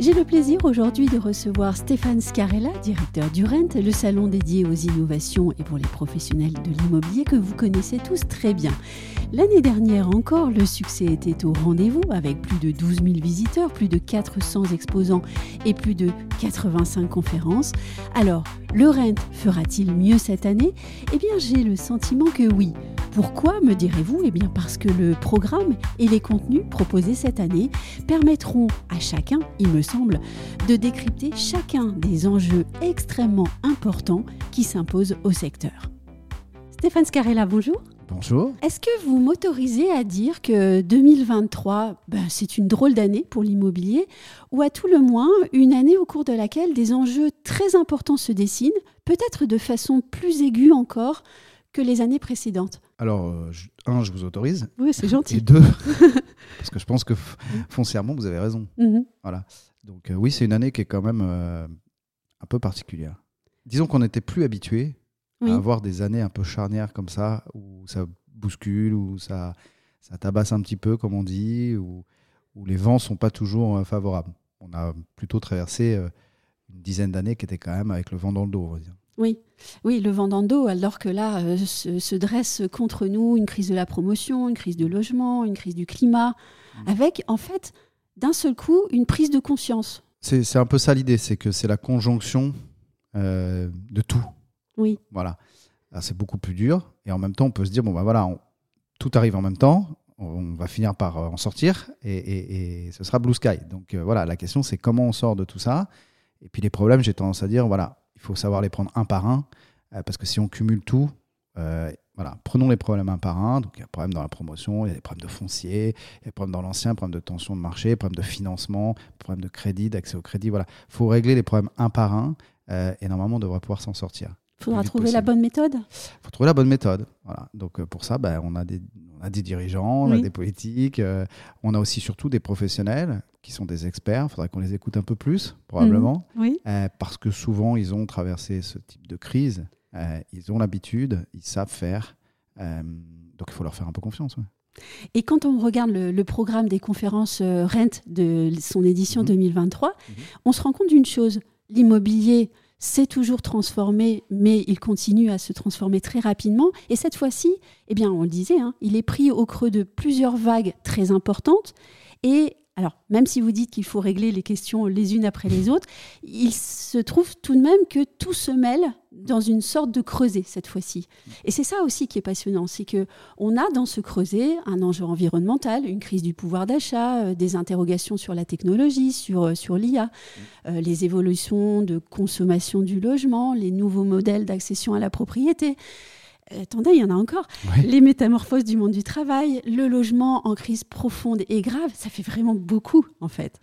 J'ai le plaisir aujourd'hui de recevoir Stéphane Scarella, directeur du RENT, le salon dédié aux innovations et pour les professionnels de l'immobilier que vous connaissez tous très bien. L'année dernière encore, le succès était au rendez-vous avec plus de 12 000 visiteurs, plus de 400 exposants et plus de 85 conférences. Alors, le RENT fera-t-il mieux cette année? Eh bien, j'ai le sentiment que oui. Pourquoi, me direz-vous? Eh bien parce que le programme et les contenus proposés cette année permettront à chacun, il me semble, de décrypter chacun des enjeux extrêmement importants qui s'imposent au secteur. Stéphane Scarella, bonjour. Bonjour. Est-ce que vous m'autorisez à dire que 2023, ben, c'est une drôle d'année pour l'immobilier, ou à tout le moins une année au cours de laquelle des enjeux très importants se dessinent, peut-être de façon plus aiguë encore que les années précédentes? Alors, euh, je- un, je vous autorise. Oui, c'est Et gentil. deux, parce que je pense que foncièrement, vous avez raison. Mhm. Voilà. Donc, euh, oui, c'est une année qui est quand même euh, un peu particulière. Disons qu'on n'était plus habitué Oui. à avoir des années un peu charnières comme ça, où ça bouscule, où ça, ça tabasse un petit peu, comme on dit, où, où les vents sont pas toujours favorables. On a plutôt traversé euh, une dizaine d'années qui étaient quand même avec le vent dans le dos, on va dire. Oui. oui, le vent dans le dos, alors que là euh, se, se dresse contre nous une crise de la promotion, une crise de logement, une crise du climat, Mm. avec en fait d'un seul coup une prise de conscience. C'est un peu ça l'idée, c'est que c'est la conjonction euh, de tout. Oui. Voilà. Là, C'est beaucoup plus dur. Et en même temps, on peut se dire, bon, bah voilà, on- tout arrive en même temps. On va finir par euh, en sortir et, et- et ce sera blue sky. Donc euh, voilà, la question, c'est comment on sort de tout ça? Et puis les problèmes, j'ai tendance à dire, voilà, il faut savoir les prendre un par un. euh, parce que si on cumule tout, euh, voilà, prenons les problèmes un par un. Donc il y a des problèmes dans la promotion, il y a des problèmes de foncier, il y a des problèmes dans l'ancien, problèmes de tension de marché, problèmes de financement, problèmes de crédit, d'accès au crédit. Voilà, il faut régler les problèmes un par un. euh, et normalement, on devrait pouvoir s'en sortir. Il faudra trouver la bonne méthode. Il faut trouver la bonne méthode. Voilà. Donc euh, pour ça, ben, on, a des, on a des dirigeants, on a des politiques, euh, on a aussi surtout des professionnels qui sont des experts. Il faudrait qu'on les écoute un peu plus, probablement, Oui. euh, parce que souvent, ils ont traversé ce type de crise. Euh, ils ont l'habitude, ils savent faire. Donc il faut leur faire un peu confiance. ouais. Et quand on regarde le, le programme des conférences Rent de son édition Mhm. 2023, Mhm. on se rend compte d'une chose. L'immobilier s'est toujours transformé, mais il continue à se transformer très rapidement. Et cette fois-ci, eh bien, on le disait, hein, il est pris au creux de plusieurs vagues très importantes. Et alors, même si vous dites qu'il faut régler les questions les unes après les autres, il se trouve tout de même que tout se mêle dans une sorte de creuset cette fois-ci. Et c'est ça aussi qui est passionnant, c'est que on a dans ce creuset un enjeu environnemental, une crise du pouvoir d'achat, euh, des interrogations sur la technologie, sur, euh, sur l'IA, euh, les évolutions de consommation du logement, les nouveaux modèles d'accession à la propriété. Attendez, il y en a encore. Ouais. Les métamorphoses du monde du travail, le logement en crise profonde et grave, ça fait vraiment beaucoup en fait.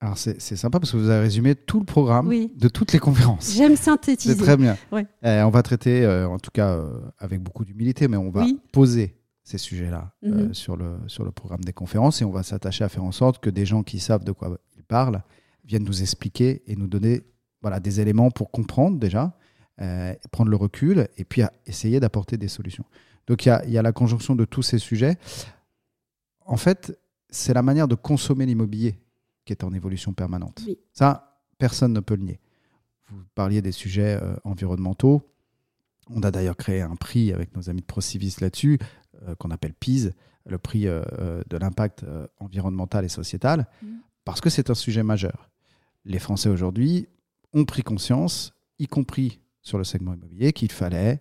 Alors c'est c'est sympa parce que vous avez résumé tout le programme Oui. de toutes les conférences. J'aime C'est synthétiser. très bien. Ouais. Euh, on va traiter, euh, en tout cas euh, avec beaucoup d'humilité, mais on va Oui. poser ces sujets-là euh, Mhm. sur, le, sur le programme des conférences et on va s'attacher à faire en sorte que des gens qui savent de quoi ils parlent viennent nous expliquer et nous donner voilà, des éléments pour comprendre déjà, euh, prendre le recul et puis à essayer d'apporter des solutions. Donc il y a, il y a la conjonction de tous ces sujets. En fait, c'est la manière de consommer l'immobilier qui est en évolution permanente. Oui. Ça, personne ne peut le nier. Vous parliez des sujets euh, environnementaux. On a d'ailleurs créé un prix avec nos amis de Procivis là-dessus, euh, qu'on appelle PISE, le prix de l'impact environnemental et sociétal, Mhm. parce que c'est un sujet majeur. Les Français aujourd'hui ont pris conscience, y compris sur le segment immobilier, qu'il fallait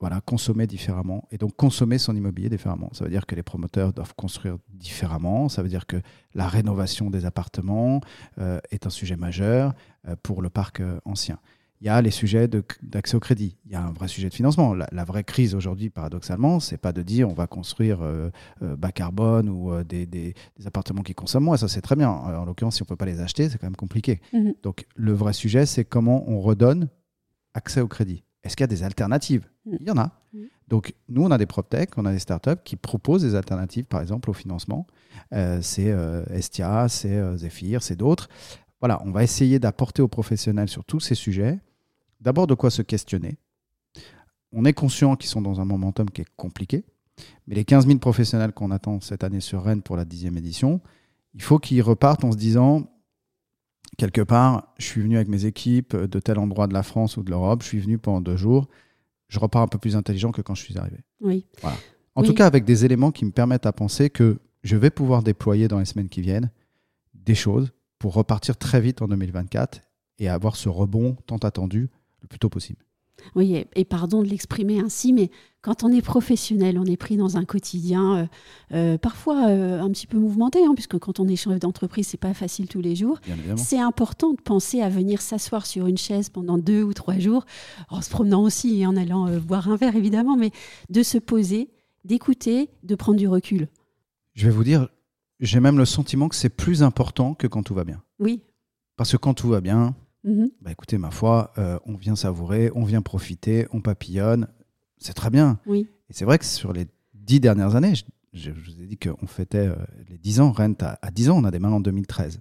voilà, consommer différemment et donc consommer son immobilier différemment. Ça veut dire que les promoteurs doivent construire différemment, ça veut dire que la rénovation des appartements euh, est un sujet majeur euh, pour le parc euh, ancien. Il y a les sujets d'accès au crédit. Il y a un vrai sujet de financement. La, la vraie crise aujourd'hui, paradoxalement, c'est pas de dire on va construire bas carbone ou des, des- des appartements qui consomment moins. Ça, c'est très bien. En l'occurrence, si on peut pas les acheter, c'est quand même compliqué. Mhm. Donc, le vrai sujet, c'est comment on redonne accès au crédit. Est-ce qu'il y a des alternatives Mhm. Il y en a. Oui. Donc, nous, on a des PropTech, on a des startups qui proposent des alternatives, par exemple, au financement. Euh, c'est euh, Estia, c'est euh, Zephyr, c'est d'autres. Voilà, on va essayer d'apporter aux professionnels sur tous ces sujets, d'abord de quoi se questionner. On est conscient qu'ils sont dans un momentum qui est compliqué, mais les 15 000 professionnels qu'on attend cette année sur Rennes pour la dixième édition, il faut qu'ils repartent en se disant, quelque part, je suis venu avec mes équipes de tel endroit de la France ou de l'Europe, je suis venu pendant deux jours, je repars un peu plus intelligent que quand je suis arrivé. Oui. En Oui. tout cas, avec des éléments qui me permettent à penser que je vais pouvoir déployer dans les semaines qui viennent des choses pour repartir très vite en 2024 et avoir ce rebond tant attendu le plus tôt possible. Oui, et, et pardon de l'exprimer ainsi, mais quand on est professionnel, on est pris dans un quotidien euh, euh, parfois euh, un petit peu mouvementé, hein, puisque quand on est chef d'entreprise, c'est pas facile tous les jours. C'est important de penser à venir s'asseoir sur une chaise pendant deux ou trois jours, en se promenant aussi et en allant boire un verre évidemment, mais de se poser, d'écouter, de prendre du recul. Je vais vous dire, j'ai même le sentiment que c'est plus important que quand tout va bien. Oui. Parce que quand tout va bien, Mhm. bah écoutez, ma foi, euh, on vient savourer, on vient profiter, on papillonne, c'est très bien. Oui. Et c'est vrai que sur les dix dernières années, je, je- je vous ai dit qu'on fêtait euh, les dix ans, Rent à, à 10 ans, on a démarré en 2013.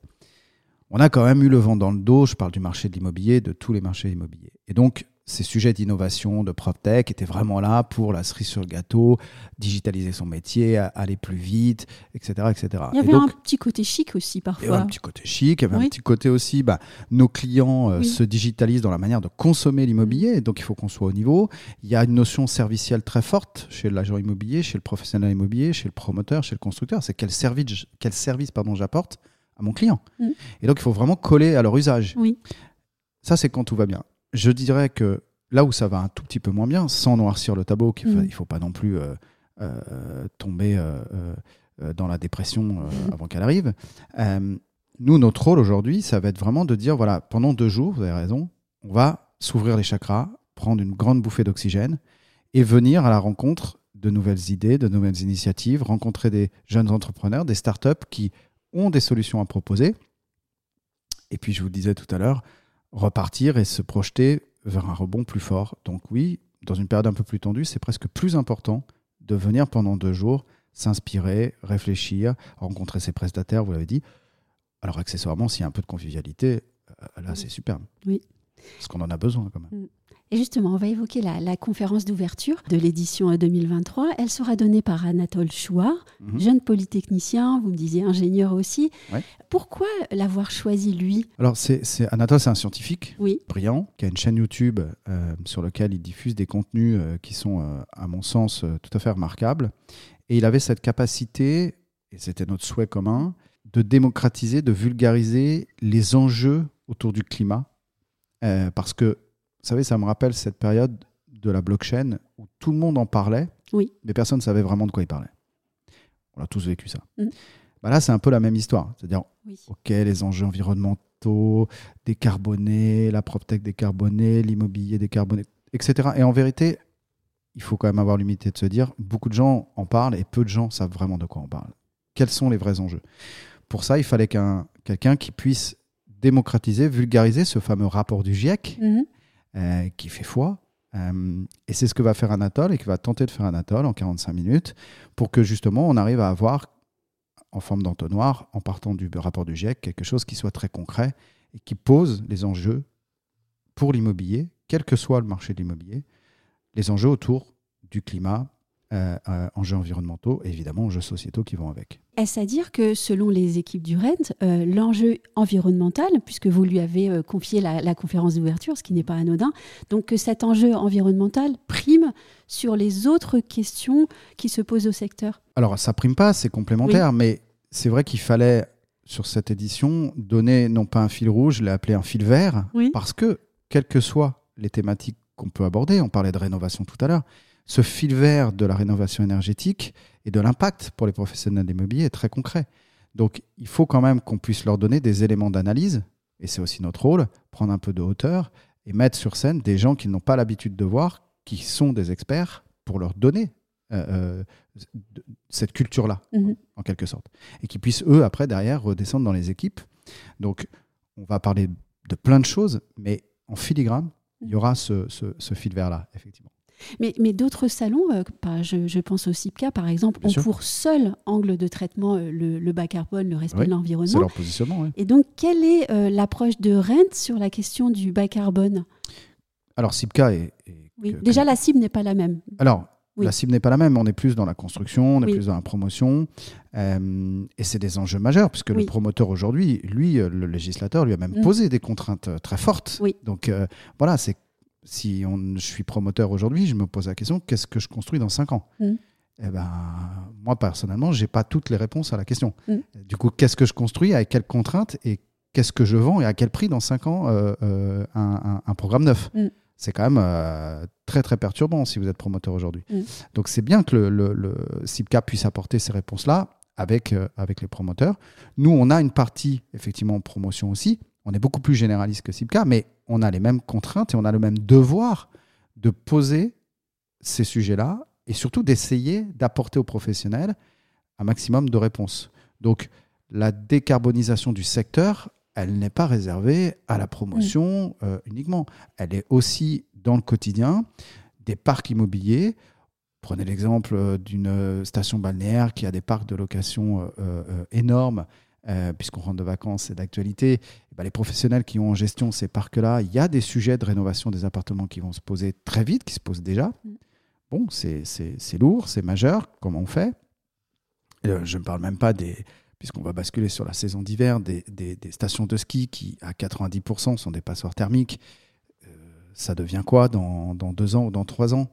On a quand même eu le vent dans le dos, je parle du marché de l'immobilier, de tous les marchés immobiliers. Et donc, ces sujets d'innovation, de PropTech étaient vraiment là pour la cerise sur le gâteau, digitaliser son métier, aller plus vite, etc. etc. Il y Et avait donc, un petit côté chic aussi il y avait parfois. un petit côté chic, il y avait Oui. un petit côté aussi, bah, nos clients euh, Oui. se digitalisent dans la manière de consommer l'immobilier, donc il faut qu'on soit au niveau. Il y a une notion servicielle très forte chez l'agent immobilier, chez le professionnel immobilier, chez le promoteur, chez le constructeur. C'est quel service, quel service pardon, j'apporte à mon client. Mhm. Et donc il faut vraiment coller à leur usage. Oui. Ça, c'est quand tout va bien. Je dirais que là où ça va un tout petit peu moins bien, sans noircir le tableau, Mm. il ne faut pas non plus euh, euh, tomber euh, dans la dépression Mm. avant qu'elle arrive. Nous, notre rôle aujourd'hui, ça va être vraiment de dire, voilà, pendant deux jours, vous avez raison, on va s'ouvrir les chakras, prendre une grande bouffée d'oxygène et venir à la rencontre de nouvelles idées, de nouvelles initiatives, rencontrer des jeunes entrepreneurs, des startups qui ont des solutions à proposer. Et puis, je vous le disais tout à l'heure, repartir et se projeter vers un rebond plus fort. Donc oui, dans une période un peu plus tendue, c'est presque plus important de venir pendant deux jours s'inspirer, réfléchir, rencontrer ses prestataires, vous l'avez dit. Alors accessoirement, s'il y a un peu de convivialité, euh, là, c'est superbe. Oui. Parce qu'on en a besoin quand même. Et justement, on va évoquer la, la conférence d'ouverture de l'édition euh, 2023. Elle sera donnée par Anatole Chouard, Mhm. jeune polytechnicien, vous me disiez ingénieur aussi. Ouais. Pourquoi l'avoir choisi lui? Alors, c'est, Anatole, c'est un scientifique Oui. brillant qui a une chaîne YouTube euh, sur laquelle il diffuse des contenus euh, qui sont, euh, à mon sens, euh, tout à fait remarquables. Et il avait cette capacité, et c'était notre souhait commun, de démocratiser, de vulgariser les enjeux autour du climat. Euh, parce que, vous savez, ça me rappelle cette période de la blockchain où tout le monde en parlait, Oui. mais personne ne savait vraiment de quoi il parlait. On a tous vécu ça. Mm. Bah là, c'est un peu la même histoire. C'est-à-dire, Oui. OK, les enjeux environnementaux, décarbonés, la PropTech décarbonée, l'immobilier décarboné, etc. Et en vérité, il faut quand même avoir l'humilité de se dire, beaucoup de gens en parlent et peu de gens savent vraiment de quoi on parle. Quels sont les vrais enjeux? Pour ça, il fallait qu'un, quelqu'un qui puisse démocratiser, vulgariser ce fameux rapport du GIEC Mhm. euh, qui fait foi. Euh, et c'est ce que va faire Anatole et que va tenter de faire Anatole en 45 minutes pour que justement on arrive à avoir en forme d'entonnoir, en partant du rapport du GIEC, quelque chose qui soit très concret et qui pose les enjeux pour l'immobilier, quel que soit le marché de l'immobilier, les enjeux autour du climat, euh, euh, enjeux environnementaux et évidemment enjeux sociétaux qui vont avec. Est-ce à dire que selon les équipes du RENT, euh, l'enjeu environnemental, puisque vous lui avez confié la, la conférence d'ouverture, ce qui n'est pas anodin, donc que cet enjeu environnemental prime sur les autres questions qui se posent au secteur? Alors, ça prime pas, c'est complémentaire, mais c'est vrai qu'il fallait, sur cette édition, donner non pas un fil rouge, je l'ai appelé un fil vert, Oui. parce que, quelles que soient les thématiques qu'on peut aborder, on parlait de rénovation tout à l'heure, ce fil vert de la rénovation énergétique et de l'impact pour les professionnels de l'immobilier est très concret. Donc, il faut quand même qu'on puisse leur donner des éléments d'analyse, et c'est aussi notre rôle, prendre un peu de hauteur et mettre sur scène des gens qu'ils n'ont pas l'habitude de voir, qui sont des experts, pour leur donner euh, euh, cette culture-là, Mhm. en quelque sorte. Et qui puissent, eux, après, derrière, redescendre dans les équipes. Donc, on va parler de plein de choses, mais en filigrane, il y aura ce, ce- ce fil vert-là, effectivement. Mais, mais d'autres salons, euh, pas- je, je pense au CIPCA par exemple, Bien ont sûr. pour seul angle de traitement euh, le, le bas carbone, le respect Oui, de C'est l'environnement. leur positionnement. oui. Et donc, quelle est euh, l'approche de Rent sur la question du bas carbone? Alors, SIPCA est. est- oui. que- Déjà, la cible n'est pas la même. Alors, Oui. la cible n'est pas la même. On est plus dans la construction, on est Oui. plus dans la promotion. euh, et c'est des enjeux majeurs, puisque Oui. le promoteur aujourd'hui, lui, le législateur, lui a même Mm. posé des contraintes très fortes. Oui. Donc, euh, voilà, c'est. Si on, je suis promoteur aujourd'hui, je me pose la question qu'est-ce que je construis dans 5 ans Mm. Eh ben, moi, personnellement, je n'ai pas toutes les réponses à la question. Mm. Du coup, qu'est-ce que je construis, avec quelles contraintes et qu'est-ce que je vends et à quel prix dans 5 ans euh, euh, un, un- un programme neuf Mm. C'est quand même euh, très, très perturbant si vous êtes promoteur aujourd'hui. Mm. Donc, c'est bien que le, le, le CIPCA puisse apporter ces réponses-là avec, avec les promoteurs. Nous, on a une partie, effectivement, en promotion aussi. On est beaucoup plus généraliste que CIPCA, mais on a les mêmes contraintes et on a le même devoir de poser ces sujets-là et surtout d'essayer d'apporter aux professionnels un maximum de réponses. Donc, la décarbonisation du secteur, elle n'est pas réservée à la promotion euh, uniquement. Elle est aussi dans le quotidien des parcs immobiliers. Prenez l'exemple euh, d'une euh, station balnéaire qui a des parcs de location euh, euh, énormes, euh, puisqu'on rentre de vacances, c'est d'actualité. Eh ben, les professionnels qui ont en gestion ces parcs-là, il y a des sujets de rénovation des appartements qui vont se poser très vite, qui se posent déjà. Mm. Bon, c'est lourd, c'est majeur, comment on fait? Euh, Je ne parle même pas des, puisqu'on va basculer sur la saison d'hiver, des, des- des stations de ski qui, à 90%, sont des passoires thermiques. Euh, ça devient quoi dans, dans deux ans ou dans trois ans?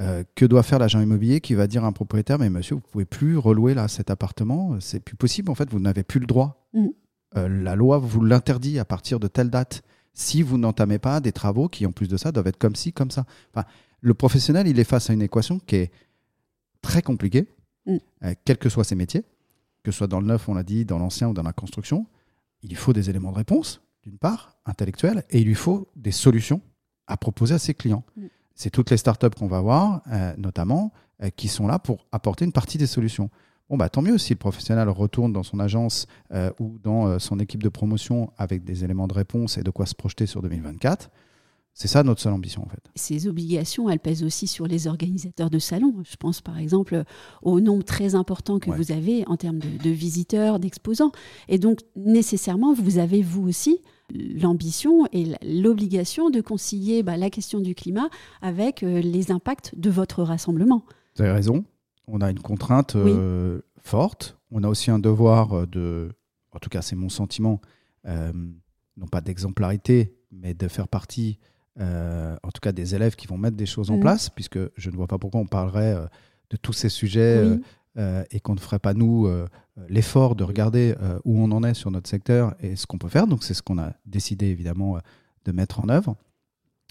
Euh, Que doit faire l'agent immobilier qui va dire à un propriétaire, mais monsieur, vous pouvez plus relouer là cet appartement, c'est plus possible, en fait, vous n'avez plus le droit. Mm. Euh, la loi vous l'interdit à partir de telle date. Si vous n'entamez pas des travaux qui, en plus de ça, doivent être comme ci, comme ça. Enfin, le professionnel, il est face à une équation qui est très compliquée, Mm. euh, quels que soient ses métiers, que ce soit dans le neuf, on l'a dit, dans l'ancien ou dans la construction. Il lui faut des éléments de réponse, d'une part, intellectuels, et il lui faut des solutions à proposer à ses clients. Mm. C'est toutes les startups qu'on va voir, euh, notamment, euh, qui sont là pour apporter une partie des solutions. Bon, bah, tant mieux si le professionnel retourne dans son agence euh, ou dans son équipe de promotion avec des éléments de réponse et de quoi se projeter sur 2024. C'est ça notre seule ambition, en fait. Ces obligations, elles pèsent aussi sur les organisateurs de salons. Je pense par exemple au nombre très important que Ouais. vous avez en termes de, de visiteurs, d'exposants. Et donc, nécessairement, vous avez, vous aussi, l'ambition et l'obligation de concilier bah, la question du climat avec euh, les impacts de votre rassemblement. Vous avez raison. On a une contrainte euh, forte. On a aussi un devoir euh, de, en tout cas c'est mon sentiment, euh, non pas d'exemplarité, mais de faire partie, euh, en tout cas des élèves qui vont mettre des choses en Mhm. place, puisque je ne vois pas pourquoi on parlerait de tous ces sujets Oui. Euh, et qu'on ne ferait pas nous euh, l'effort de regarder euh, où on en est sur notre secteur et ce qu'on peut faire. Donc c'est ce qu'on a décidé évidemment de mettre en œuvre.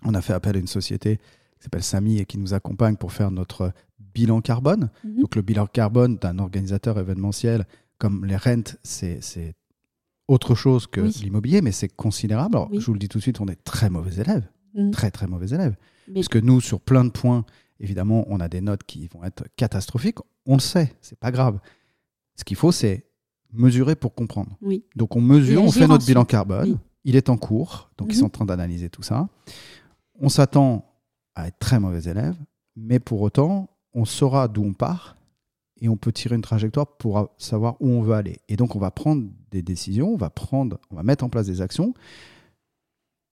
On a fait appel à une société qui s'appelle Samy et qui nous accompagne pour faire notre bilan carbone. Mhm. Donc le bilan carbone d'un organisateur événementiel comme les rentes, c'est autre chose que Oui. l'immobilier, mais c'est considérable. Alors, Oui. je vous le dis tout de suite, on est très mauvais élèves, Mhm. très très mauvais élèves. Mais- Parce que nous, sur plein de points, évidemment, on a des notes qui vont être catastrophiques. On le sait, c'est pas grave. Ce qu'il faut, c'est mesurer pour comprendre. Oui. Donc on mesure, on fait notre bilan carbone. Oui. Il est en cours, donc ils Mhm. sont en train d'analyser tout ça. On s'attend à être très mauvais élèves, mais pour autant, on saura d'où on part et on peut tirer une trajectoire pour savoir où on veut aller. Et donc on va prendre des décisions, on va prendre, on va mettre en place des actions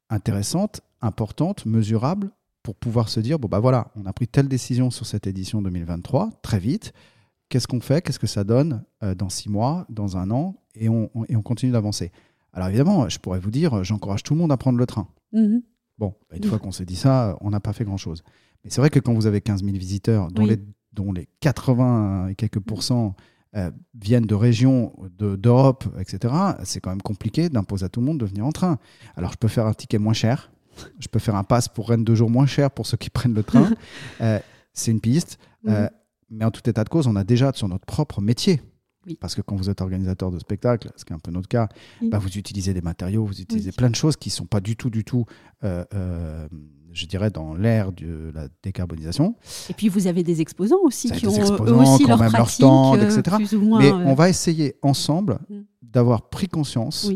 intéressantes, importantes, mesurables pour pouvoir se dire bon bah voilà, on a pris telle décision sur cette édition 2023 très vite. Qu'est-ce qu'on fait? Qu'est-ce que ça donne euh, dans six mois, dans un an? Et on, on- et on continue d'avancer. Alors évidemment, je pourrais vous dire, j'encourage tout le monde à prendre le train. Mhm. Bon, bah, une Oui. fois qu'on s'est dit ça, on n'a pas fait grand-chose. Mais c'est vrai que quand vous avez 15 000 visiteurs, dont, Oui. les, dont les 80 et quelques pourcents euh, viennent de régions de- d'Europe, etc., c'est quand même compliqué d'imposer à tout le monde de venir en train. Alors je peux faire un ticket moins cher, je peux faire un pass pour Rennes deux jours moins cher pour ceux qui prennent le train. Euh, c'est une piste. Euh, Mhm. mais en tout état de cause, on a déjà sur notre propre métier. Oui. Parce que quand vous êtes organisateur de spectacle, ce qui est un peu notre cas, Oui. bah, vous utilisez des matériaux, vous utilisez Oui. plein de choses qui ne sont pas du tout, du tout, euh, euh, je dirais, dans l'ère de la décarbonisation. Et puis vous avez des exposants aussi qui des ont eux exposants aussi leur même leur stand, euh, etc. plus ou moins. Mais euh, on va essayer ensemble Mm. d'avoir pris conscience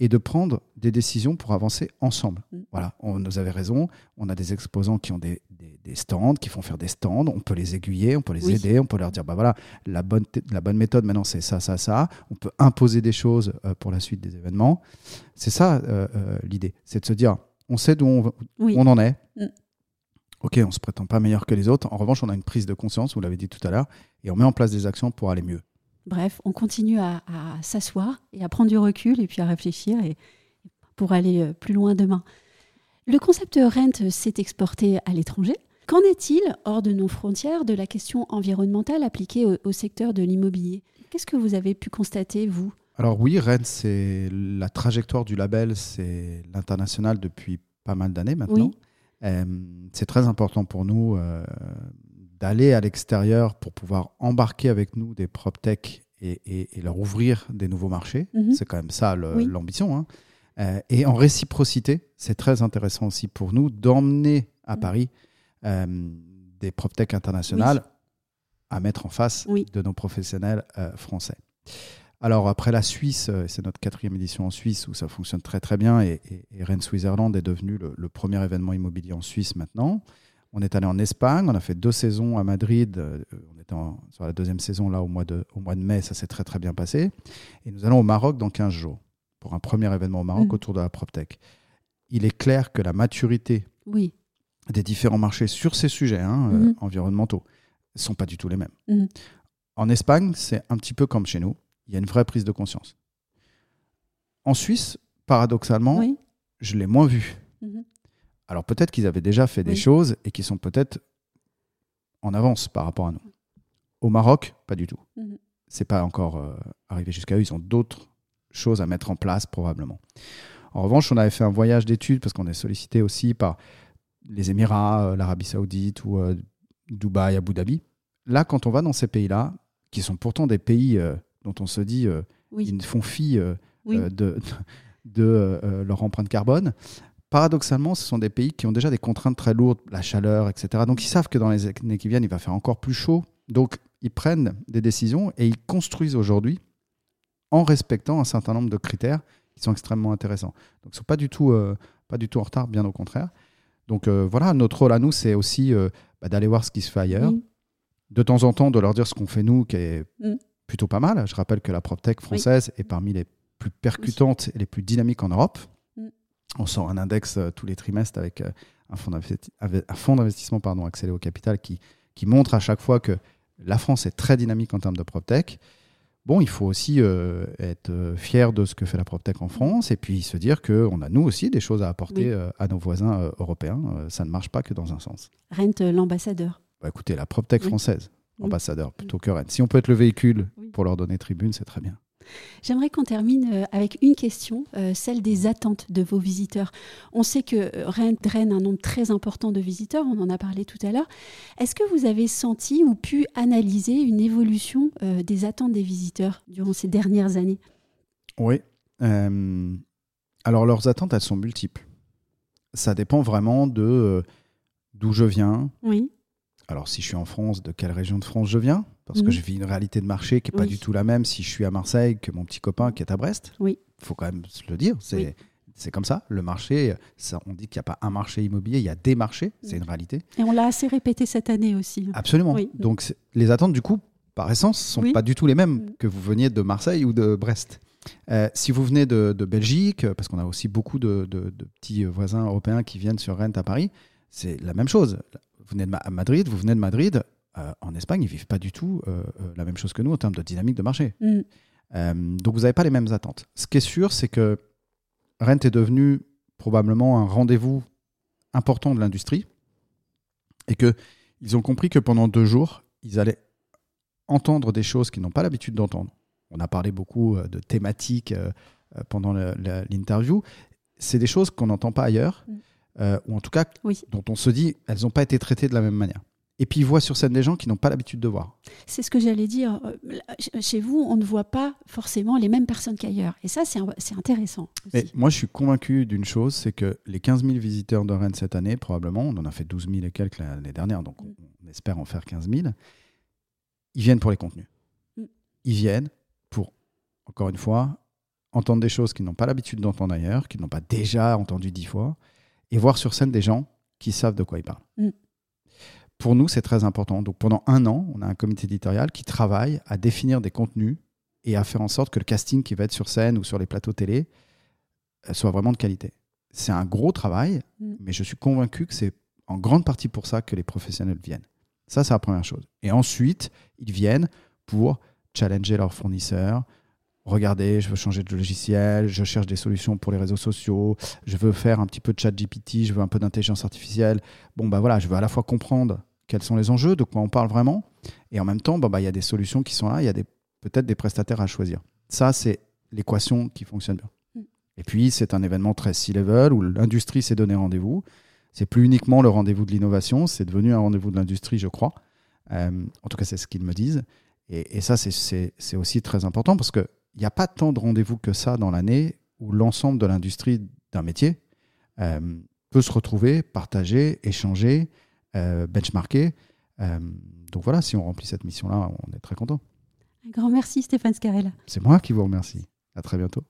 et de prendre des décisions pour avancer ensemble. Mm. Voilà, on nous avait raison. On a des exposants qui ont des, des- des stands, qui font faire des stands. On peut les aiguiller, on peut les Oui. aider, on peut leur dire bah voilà, la bonne, la bonne méthode maintenant c'est ça, ça, ça. On peut imposer des choses euh, pour la suite des événements. C'est ça euh, euh, l'idée, c'est de se dire on sait d'où on, Oui. on en est. Mm. Ok, on se prétend pas meilleur que les autres. En revanche, on a une prise de conscience, vous l'avez dit tout à l'heure, et on met en place des actions pour aller mieux. Bref, on continue à, à s'asseoir et à prendre du recul et puis à réfléchir et pour aller euh, plus loin demain. Le concept Rent s'est exporté à l'étranger. Qu'en est-il, hors de nos frontières, de la question environnementale appliquée au, au secteur de l'immobilier? Qu'est-ce que vous avez pu constater, vous? Alors oui, Rennes, c'est la trajectoire du label, c'est l'international depuis pas mal d'années maintenant. Oui. Euh, c'est très important pour nous euh, d'aller à l'extérieur pour pouvoir embarquer avec nous des PropTech et, et- et leur ouvrir des nouveaux marchés. Mhm. C'est quand même ça le- Oui. l'ambition. hein. Euh, et en réciprocité, c'est très intéressant aussi pour nous d'emmener à Mhm. Paris euh, des PropTech internationales à mettre en face Oui. de nos professionnels euh, français. Alors après la Suisse, c'est notre quatrième édition en Suisse où ça fonctionne très très bien et, et, et Rennes Switzerland est devenu le, le premier événement immobilier en Suisse maintenant. On est allé en Espagne, on a fait deux saisons à Madrid, on était en- sur la deuxième saison là au mois de, au mois de mai, ça s'est très très bien passé. Et nous allons au Maroc dans 15 jours pour un premier événement au Maroc Mhm. autour de la PropTech. Il est clair que la maturité Oui, des différents marchés sur ces sujets hein, euh, Mhm. environnementaux ne sont pas du tout les mêmes. Mhm. En Espagne, c'est un petit peu comme chez nous. Il y a une vraie prise de conscience. En Suisse, paradoxalement, oui. je l'ai moins vu. Mhm. Alors peut-être qu'ils avaient déjà fait des choses et qui sont peut-être en avance par rapport à nous. Au Maroc, pas du tout. C'est pas encore euh, arrivé jusqu'à eux. Ils ont d'autres choses à mettre en place probablement. En revanche, on avait fait un voyage d'études parce qu'on est sollicité aussi par les Émirats, euh, l'Arabie Saoudite ou euh, Dubaï, Abu Dhabi. Là, quand on va dans ces pays-là, qui sont pourtant des pays euh, dont on se dit Oui. ils font fi Oui. de, de leur empreinte carbone. Paradoxalement, ce sont des pays qui ont déjà des contraintes très lourdes, la chaleur, etc. Donc ils savent que dans les années qui viennent, il va faire encore plus chaud. Donc ils prennent des décisions et ils construisent aujourd'hui en respectant un certain nombre de critères qui sont extrêmement intéressants. Donc ils ne sont pas du, tout, euh, pas du tout en retard, bien au contraire. Donc euh, voilà, notre rôle à nous, c'est aussi euh, bah, d'aller voir ce qui se fait ailleurs, de temps en temps de leur dire ce qu'on fait nous, qui est Mm. plutôt pas mal. Je rappelle que la PropTech française est parmi les plus percutantes et les plus dynamiques en Europe. Mm. On sort un index tous les trimestres avec un fonds d'investi- avec un fonds d'investissement pardon, accéléré au capital qui, qui montre à chaque fois que la France est très dynamique en termes de PropTech. Bon, il faut aussi euh, être euh, fier de ce que fait la PropTech en France et puis se dire qu'on a nous aussi des choses à apporter Oui. euh, à nos voisins européens. Ça ne marche pas que dans un sens. Rent, l'ambassadeur. Bah, écoutez, la PropTech Oui. française, ambassadeur, plutôt que Rennes. Si on peut être le véhicule pour leur donner tribune, c'est très bien. J'aimerais qu'on termine euh, avec une question, euh, celle des attentes de vos visiteurs. On sait que Rennes draine un nombre très important de visiteurs, on en a parlé tout à l'heure. Est-ce que vous avez senti ou pu analyser une évolution euh, des attentes des visiteurs durant ces dernières années? Oui. Euh, alors, leurs attentes, elles sont multiples. Ça dépend vraiment de euh, d'où je viens. Oui, Alors, si je suis en France, de quelle région de France je viens? Parce Mhm. que je vis une réalité de marché qui n'est pas Oui. du tout la même si je suis à Marseille que mon petit copain qui est à Brest. Oui. Il faut quand même se le dire. C'est Oui. c'est comme ça. Le marché, ça, on dit qu'il n'y a pas un marché immobilier, il y a des marchés. C'est Mhm. une réalité. et on l'a assez répété cette année aussi. Absolument. Oui. Donc, les attentes, du coup, par essence, sont Oui. pas du tout les mêmes que vous veniez de Marseille ou de Brest. Euh, si vous venez de, de Belgique, parce qu'on a aussi beaucoup de, de- de petits voisins européens qui viennent sur Rennes à Paris, c'est la même chose. Vous venez de Ma- à Madrid, vous venez de Madrid. Euh, en Espagne, ils vivent pas du tout euh, euh, la même chose que nous en termes de dynamique de marché. Mm. Euh, donc vous n'avez pas les mêmes attentes. Ce qui est sûr, c'est que Rennes est devenu probablement un rendez-vous important de l'industrie et que ils ont compris que pendant deux jours, ils allaient entendre des choses qu'ils n'ont pas l'habitude d'entendre. On a parlé beaucoup de thématiques pendant l'interview. C'est des choses qu'on n'entend pas ailleurs, Mm. ou en tout cas Oui. dont on se dit elles n'ont pas été traitées de la même manière. Et puis ils voient sur scène des gens qui n'ont pas l'habitude de voir. C'est ce que j'allais dire. Euh, Chez vous, on ne voit pas forcément les mêmes personnes qu'ailleurs. Et ça, c'est intéressant. Mais moi, je suis convaincu d'une chose, c'est que les 15 000 visiteurs de Rennes cette année, probablement, on en a fait 12 000 et quelques l'année dernière, donc on, on espère en faire 15 000, ils viennent pour les contenus. Mm. Ils viennent pour, encore une fois, entendre des choses qu'ils n'ont pas l'habitude d'entendre ailleurs, qu'ils n'ont pas déjà entendu dix fois, et voir sur scène des gens qui savent de quoi ils parlent. Mm. Pour nous, c'est très important. Donc pendant un an, on a un comité éditorial qui travaille à définir des contenus et à faire en sorte que le casting qui va être sur scène ou sur les plateaux télé euh, soit vraiment de qualité. C'est un gros travail, Mm. mais je suis convaincu que c'est en grande partie pour ça que les professionnels viennent. Ça, c'est la première chose. Et ensuite, ils viennent pour challenger leurs fournisseurs. Regardez, je veux changer de logiciel, je cherche des solutions pour les réseaux sociaux, je veux faire un petit peu de chat GPT, je veux un peu d'intelligence artificielle. Bon, bah voilà, je veux à la fois comprendre quels sont les enjeux, de quoi on parle vraiment, et en même temps, bah, bah, il y a des solutions qui sont là, il y a peut-être des prestataires à choisir. Ça, c'est l'équation qui fonctionne bien. Mm. Et puis, c'est un événement très C-level où l'industrie s'est donné rendez-vous. C'est plus uniquement le rendez-vous de l'innovation, c'est devenu un rendez-vous de l'industrie, je crois. Euh, en tout cas, c'est ce qu'ils me disent. Et, et ça, c'est aussi très important parce qu'il n'y a pas tant de rendez-vous que ça dans l'année où l'ensemble de l'industrie d'un métier euh, peut se retrouver, partager, échanger, euh, benchmarker. Euh, donc voilà, si on remplit cette mission-là, on est très content. Un grand merci Stéphane Scarella. C'est moi qui vous remercie. À très bientôt.